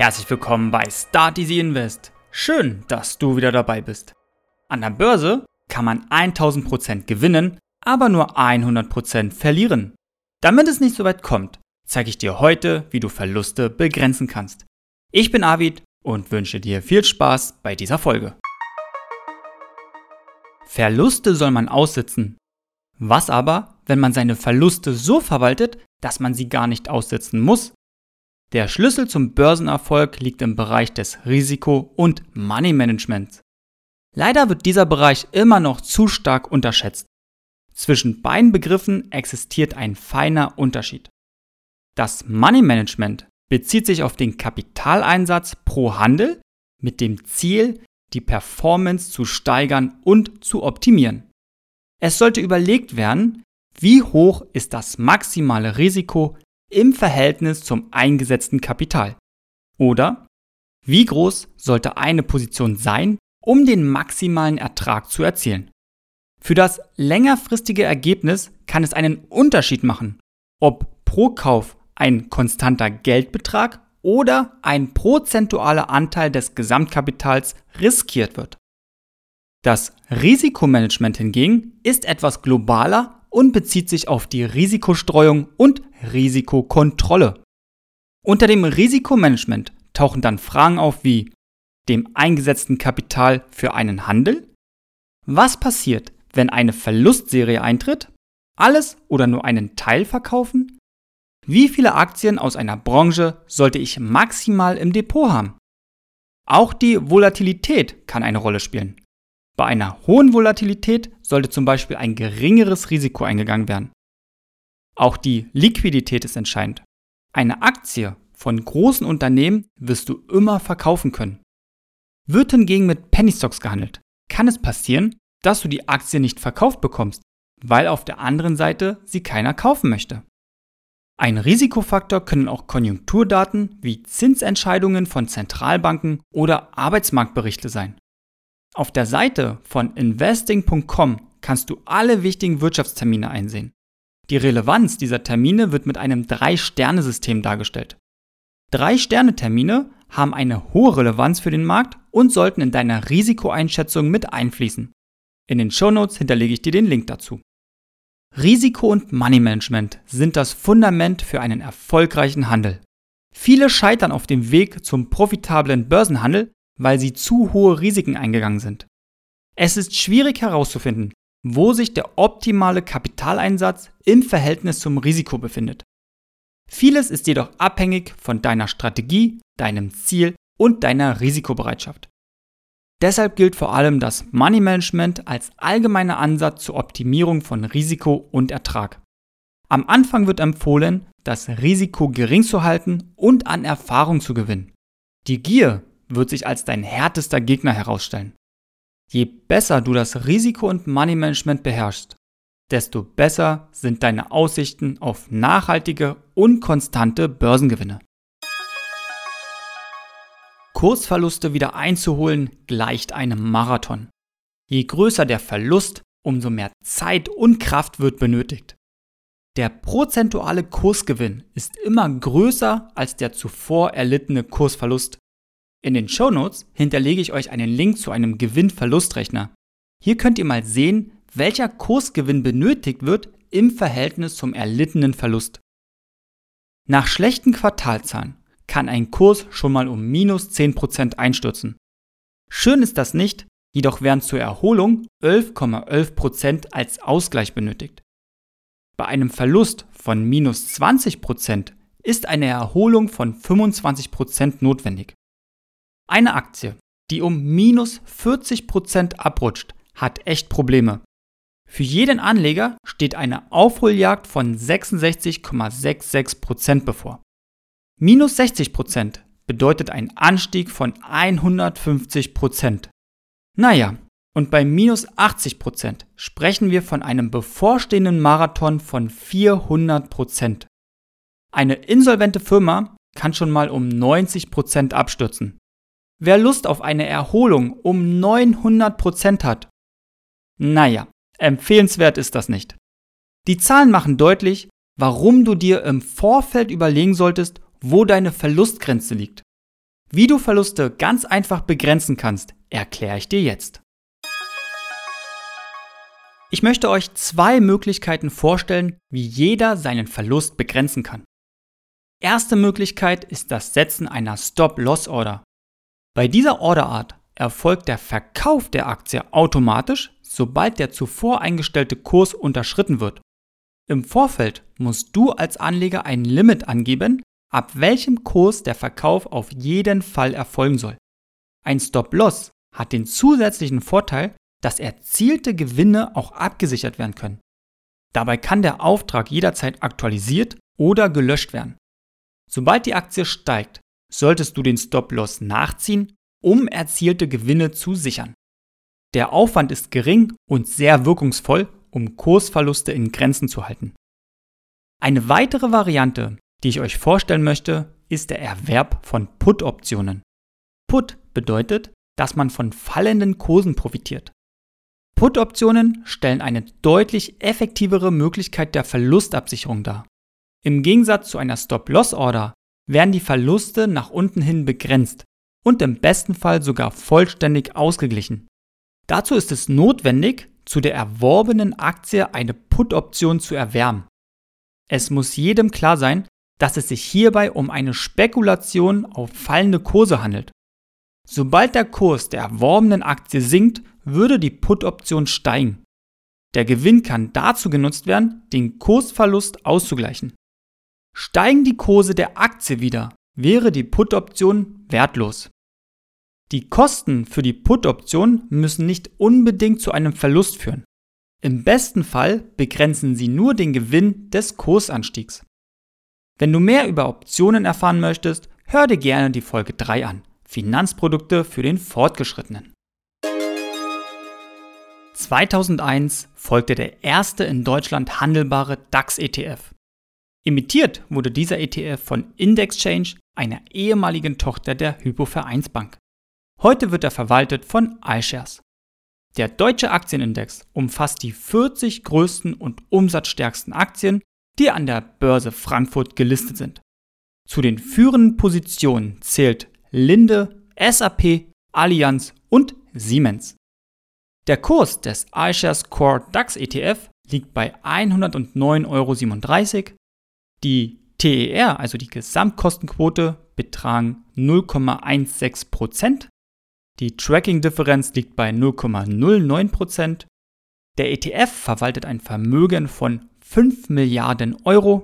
Herzlich willkommen bei Start Easy Invest. Schön, dass du wieder dabei bist. An der Börse kann man 1000% gewinnen, aber nur 100% verlieren. Damit es nicht so weit kommt, zeige ich dir heute, wie du Verluste begrenzen kannst. Ich bin Avid und wünsche dir viel Spaß bei dieser Folge. Verluste soll man aussitzen. Was aber, wenn man seine Verluste so verwaltet, dass man sie gar nicht aussitzen muss? Der Schlüssel zum Börsenerfolg liegt im Bereich des Risiko- und Money Managements. Leider wird dieser Bereich immer noch zu stark unterschätzt. Zwischen beiden Begriffen existiert ein feiner Unterschied. Das Money Management bezieht sich auf den Kapitaleinsatz pro Handel mit dem Ziel, die Performance zu steigern und zu optimieren. Es sollte überlegt werden, wie hoch ist das maximale Risiko im Verhältnis zum eingesetzten Kapital? Oder wie groß sollte eine Position sein, um den maximalen Ertrag zu erzielen? Für das längerfristige Ergebnis kann es einen Unterschied machen, ob pro Kauf ein konstanter Geldbetrag oder ein prozentualer Anteil des Gesamtkapitals riskiert wird. Das Risikomanagement hingegen ist etwas globaler und bezieht sich auf die Risikostreuung und Risikokontrolle. Unter dem Risikomanagement tauchen dann Fragen auf wie dem eingesetzten Kapital für einen Handel? Was passiert, wenn eine Verlustserie eintritt? Alles oder nur einen Teil verkaufen? Wie viele Aktien aus einer Branche sollte ich maximal im Depot haben? Auch die Volatilität kann eine Rolle spielen. Bei einer hohen Volatilität sollte zum Beispiel ein geringeres Risiko eingegangen werden. Auch die Liquidität ist entscheidend. Eine Aktie von großen Unternehmen wirst du immer verkaufen können. Wird hingegen mit Penny Stocks gehandelt, kann es passieren, dass du die Aktie nicht verkauft bekommst, weil auf der anderen Seite sie keiner kaufen möchte. Ein Risikofaktor können auch Konjunkturdaten wie Zinsentscheidungen von Zentralbanken oder Arbeitsmarktberichte sein. Auf der Seite von investing.com kannst du alle wichtigen Wirtschaftstermine einsehen. Die Relevanz dieser Termine wird mit einem Drei-Sterne-System dargestellt. Drei-Sterne-Termine haben eine hohe Relevanz für den Markt und sollten in deiner Risikoeinschätzung mit einfließen. In den Shownotes hinterlege ich dir den Link dazu. Risiko und Money Management sind das Fundament für einen erfolgreichen Handel. Viele scheitern auf dem Weg zum profitablen Börsenhandel, weil sie zu hohe Risiken eingegangen sind. Es ist schwierig herauszufinden, wo sich der optimale Kapitaleinsatz im Verhältnis zum Risiko befindet. Vieles ist jedoch abhängig von deiner Strategie, deinem Ziel und deiner Risikobereitschaft. Deshalb gilt vor allem das Money Management als allgemeiner Ansatz zur Optimierung von Risiko und Ertrag. Am Anfang wird empfohlen, das Risiko gering zu halten und an Erfahrung zu gewinnen. Die Gier wird sich als dein härtester Gegner herausstellen. Je besser du das Risiko- und Money-Management beherrschst, desto besser sind deine Aussichten auf nachhaltige und konstante Börsengewinne. Kursverluste wieder einzuholen gleicht einem Marathon. Je größer der Verlust, umso mehr Zeit und Kraft wird benötigt. Der prozentuale Kursgewinn ist immer größer als der zuvor erlittene Kursverlust. In den Shownotes hinterlege ich euch einen Link zu einem Gewinn-Verlustrechner. Hier könnt ihr mal sehen, welcher Kursgewinn benötigt wird im Verhältnis zum erlittenen Verlust. Nach schlechten Quartalzahlen kann ein Kurs schon mal um minus 10% einstürzen. Schön ist das nicht, jedoch werden zur Erholung 11,11% als Ausgleich benötigt. Bei einem Verlust von minus 20% ist eine Erholung von 25% notwendig. Eine Aktie, die um minus 40% abrutscht, hat echt Probleme. Für jeden Anleger steht eine Aufholjagd von 66,66% bevor. Minus 60% bedeutet ein Anstieg von 150%. Naja, und bei minus 80% sprechen wir von einem bevorstehenden Marathon von 400%. Eine insolvente Firma kann schon mal um 90% abstürzen. Wer Lust auf eine Erholung um 900% hat, naja, empfehlenswert ist das nicht. Die Zahlen machen deutlich, warum du dir im Vorfeld überlegen solltest, wo deine Verlustgrenze liegt. Wie du Verluste ganz einfach begrenzen kannst, erkläre ich dir jetzt. Ich möchte euch zwei Möglichkeiten vorstellen, wie jeder seinen Verlust begrenzen kann. Erste Möglichkeit ist das Setzen einer Stop-Loss-Order. Bei dieser Orderart erfolgt der Verkauf der Aktie automatisch, sobald der zuvor eingestellte Kurs unterschritten wird. Im Vorfeld musst du als Anleger ein Limit angeben, ab welchem Kurs der Verkauf auf jeden Fall erfolgen soll. Ein Stop-Loss hat den zusätzlichen Vorteil, dass erzielte Gewinne auch abgesichert werden können. Dabei kann der Auftrag jederzeit aktualisiert oder gelöscht werden. Sobald die Aktie steigt, solltest du den Stop-Loss nachziehen, um erzielte Gewinne zu sichern. Der Aufwand ist gering und sehr wirkungsvoll, um Kursverluste in Grenzen zu halten. Eine weitere Variante, die ich euch vorstellen möchte, ist der Erwerb von Put-Optionen. Put bedeutet, dass man von fallenden Kursen profitiert. Put-Optionen stellen eine deutlich effektivere Möglichkeit der Verlustabsicherung dar. Im Gegensatz zu einer Stop-Loss-Order werden die Verluste nach unten hin begrenzt und im besten Fall sogar vollständig ausgeglichen. Dazu ist es notwendig, zu der erworbenen Aktie eine Put-Option zu erwärmen. Es muss jedem klar sein, dass es sich hierbei um eine Spekulation auf fallende Kurse handelt. Sobald der Kurs der erworbenen Aktie sinkt, würde die Put-Option steigen. Der Gewinn kann dazu genutzt werden, den Kursverlust auszugleichen. Steigen die Kurse der Aktie wieder, wäre die Put-Option wertlos. Die Kosten für die Put-Option müssen nicht unbedingt zu einem Verlust führen. Im besten Fall begrenzen sie nur den Gewinn des Kursanstiegs. Wenn du mehr über Optionen erfahren möchtest, hör dir gerne die Folge 3 an. Finanzprodukte für den Fortgeschrittenen. 2001 folgte der erste in Deutschland handelbare DAX-ETF. Imitiert wurde dieser ETF von Indexchange, einer ehemaligen Tochter der Hypo-Vereinsbank. Heute wird er verwaltet von iShares. Der deutsche Aktienindex umfasst die 40 größten und umsatzstärksten Aktien die an der Börse Frankfurt gelistet sind. Zu den führenden Positionen zählt Linde, SAP, Allianz und Siemens. Der Kurs des iShares Core DAX ETF liegt bei 109,37 Euro. Die TER, also die Gesamtkostenquote, betragen 0,16%. Die Tracking-Differenz liegt bei 0,09%. Der ETF verwaltet ein Vermögen von 5 Milliarden Euro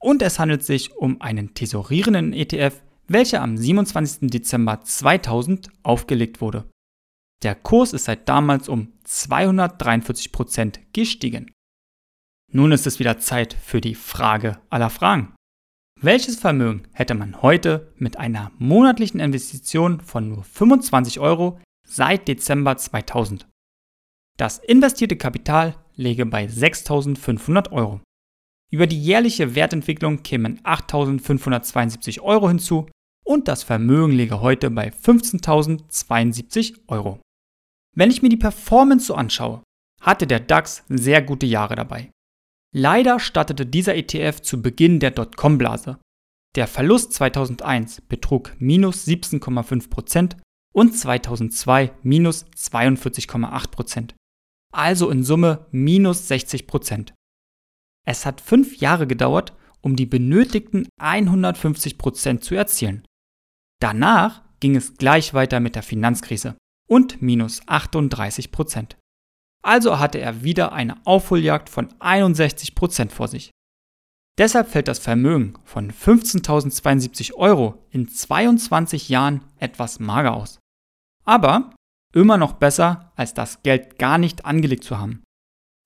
und es handelt sich um einen tesorierenden ETF, welcher am 27. Dezember 2000 aufgelegt wurde. Der Kurs ist seit damals um 243% gestiegen. Nun ist es wieder Zeit für die Frage aller Fragen. Welches Vermögen hätte man heute mit einer monatlichen Investition von nur 25 Euro seit Dezember 2000? Das investierte Kapital läge bei 6.500 Euro. Über die jährliche Wertentwicklung kämen 8.572 Euro hinzu und das Vermögen läge heute bei 15.072 Euro. Wenn ich mir die Performance so anschaue, hatte der DAX sehr gute Jahre dabei. Leider startete dieser ETF zu Beginn der Dotcom-Blase. Der Verlust 2001 betrug minus 17,5% und 2002 minus 42,8% also in Summe minus 60 Prozent. Es hat fünf Jahre gedauert, um die benötigten 150 Prozent zu erzielen. Danach ging es gleich weiter mit der Finanzkrise und minus 38 Prozent. Also hatte er wieder eine Aufholjagd von 61 Prozent vor sich. Deshalb fällt das Vermögen von 15.072 Euro in 22 Jahren etwas mager aus. Aber Immer noch besser, als das Geld gar nicht angelegt zu haben.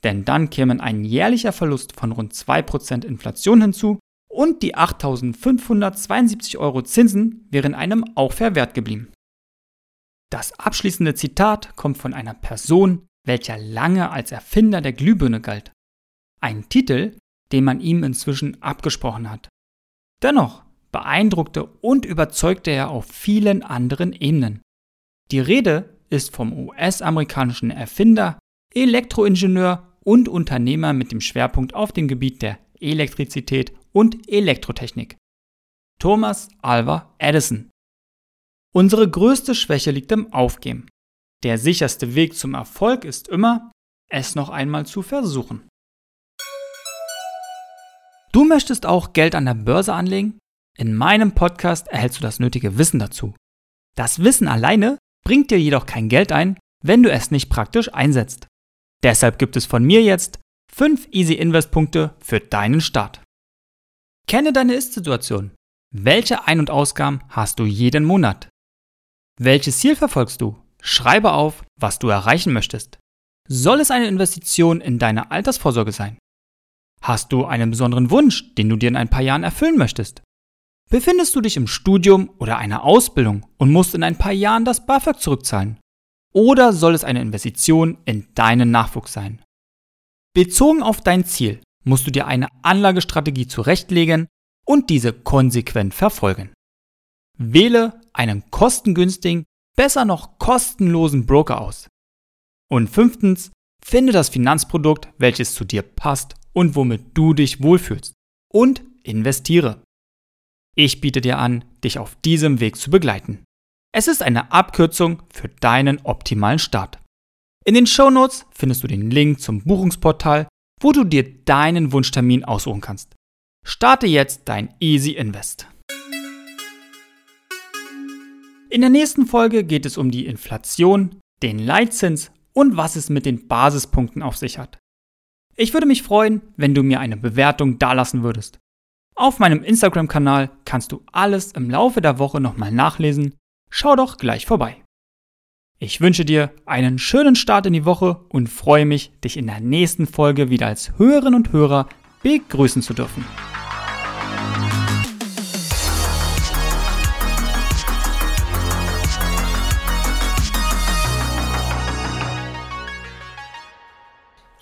Denn dann kämen ein jährlicher Verlust von rund 2% Inflation hinzu und die 8.572 Euro Zinsen wären einem auch verwehrt geblieben. Das abschließende Zitat kommt von einer Person, welcher lange als Erfinder der Glühbirne galt. Ein Titel, den man ihm inzwischen abgesprochen hat. Dennoch beeindruckte und überzeugte er auf vielen anderen Ebenen. Die Rede ist vom US-amerikanischen Erfinder, Elektroingenieur und Unternehmer mit dem Schwerpunkt auf dem Gebiet der Elektrizität und Elektrotechnik. Thomas Alva Edison. Unsere größte Schwäche liegt im Aufgeben. Der sicherste Weg zum Erfolg ist immer, es noch einmal zu versuchen. Du möchtest auch Geld an der Börse anlegen? In meinem Podcast erhältst du das nötige Wissen dazu. Das Wissen alleine bringt dir jedoch kein Geld ein, wenn du es nicht praktisch einsetzt. Deshalb gibt es von mir jetzt 5 Easy Invest Punkte für deinen Start. Kenne deine Ist-Situation. Welche Ein- und Ausgaben hast du jeden Monat? Welches Ziel verfolgst du? Schreibe auf, was du erreichen möchtest. Soll es eine Investition in deine Altersvorsorge sein? Hast du einen besonderen Wunsch, den du dir in ein paar Jahren erfüllen möchtest? Befindest du dich im Studium oder einer Ausbildung und musst in ein paar Jahren das BAföG zurückzahlen? Oder soll es eine Investition in deinen Nachwuchs sein? Bezogen auf dein Ziel musst du dir eine Anlagestrategie zurechtlegen und diese konsequent verfolgen. Wähle einen kostengünstigen, besser noch kostenlosen Broker aus. Und fünftens, finde das Finanzprodukt, welches zu dir passt und womit du dich wohlfühlst. Und investiere. Ich biete dir an, dich auf diesem Weg zu begleiten. Es ist eine Abkürzung für deinen optimalen Start. In den Shownotes findest du den Link zum Buchungsportal, wo du dir deinen Wunschtermin aussuchen kannst. Starte jetzt dein Easy Invest. In der nächsten Folge geht es um die Inflation, den Leitzins und was es mit den Basispunkten auf sich hat. Ich würde mich freuen, wenn du mir eine Bewertung dalassen würdest. Auf meinem Instagram-Kanal kannst du alles im Laufe der Woche nochmal nachlesen. Schau doch gleich vorbei. Ich wünsche dir einen schönen Start in die Woche und freue mich, dich in der nächsten Folge wieder als Hörerin und Hörer begrüßen zu dürfen.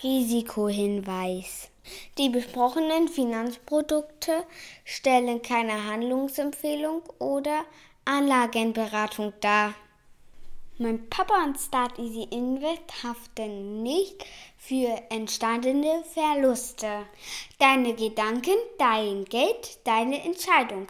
Risikohinweis. Die besprochenen Finanzprodukte stellen keine Handlungsempfehlung oder Anlagenberatung dar. Mein Papa und Start Easy Invest haften nicht für entstandene Verluste. Deine Gedanken, dein Geld, deine Entscheidung.